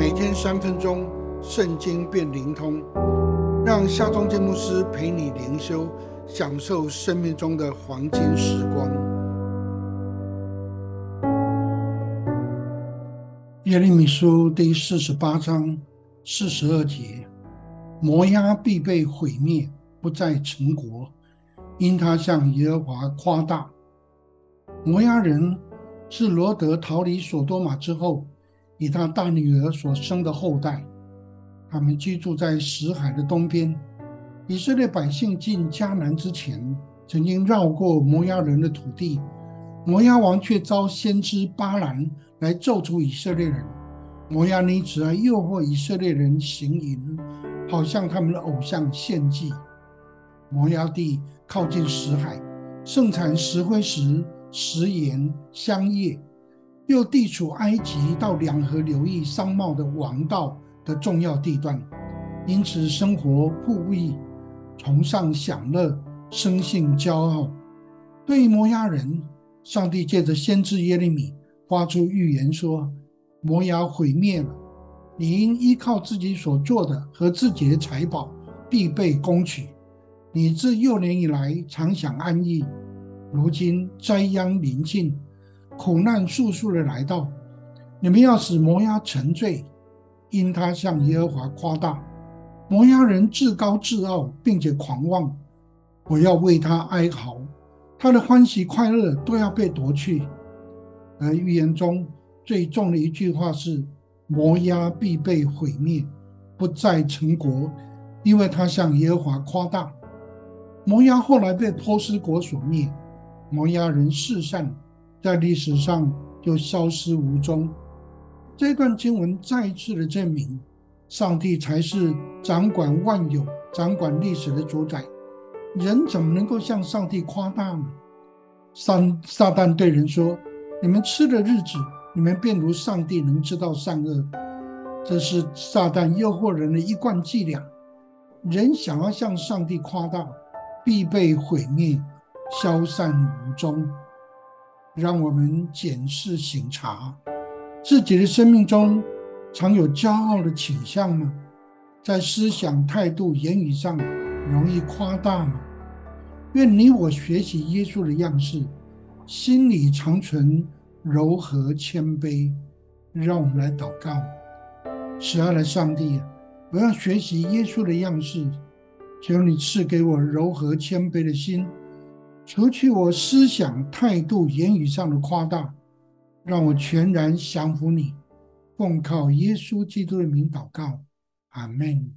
每天三分钟，圣经变灵通，让夏忠建牧师陪你灵修，享受生命中的黄金时光。耶利米书第四十八章四十二节：摩押必被毁灭，不再成国，因他向耶和华夸大。摩押人是罗德逃离索多玛之后，以他大女儿所生的后代。他们居住在死海的东边。以色列百姓进迦南之前，曾经绕过摩押人的土地。摩押王却招先知巴兰来咒诅以色列人。摩押女子还诱惑以色列人行淫，好向他们的偶像献祭。摩押地靠近死海，盛产石灰石。食盐、香叶，又地处埃及到两河流域商贸的王道的重要地段，因此生活富裕，崇尚享乐，生性骄傲。对于摩押人，上帝借着先知耶利米发出预言说：“摩押毁灭了，你应依靠自己所做的和自己的财宝，必被攻取。你自幼年以来常享安逸。”如今灾殃临近，苦难速速的来到，你们要使摩押沉醉，因他向耶和华夸大。摩押人自高自傲，并且狂妄，我要为他哀嚎，他的欢喜快乐都要被夺去。而预言中最重的一句话是：摩押必被毁灭，不再成国，因为他向耶和华夸大。摩押后来被波斯国所灭。摩押人世善，在历史上就消失无踪。这段经文再次的证明，上帝才是掌管万有、掌管历史的主宰。人怎么能够向上帝夸大呢？撒撒旦对人说：“你们吃的日子，你们便如上帝能知道善恶。”这是撒旦诱惑人的一贯伎俩。人想要向上帝夸大，必被毁灭。消散无踪，让我们检视醒察自己的生命中，常有骄傲的倾向吗？在思想、态度、言语上容易夸大吗？愿你我学习耶稣的样式，心里常存柔和谦卑。让我们来祷告：慈爱的上帝，我要学习耶稣的样式，求你赐给我柔和谦卑的心。除去我思想、态度、言语上的夸大，让我全然降服你，奉靠耶稣基督的名祷告，阿门。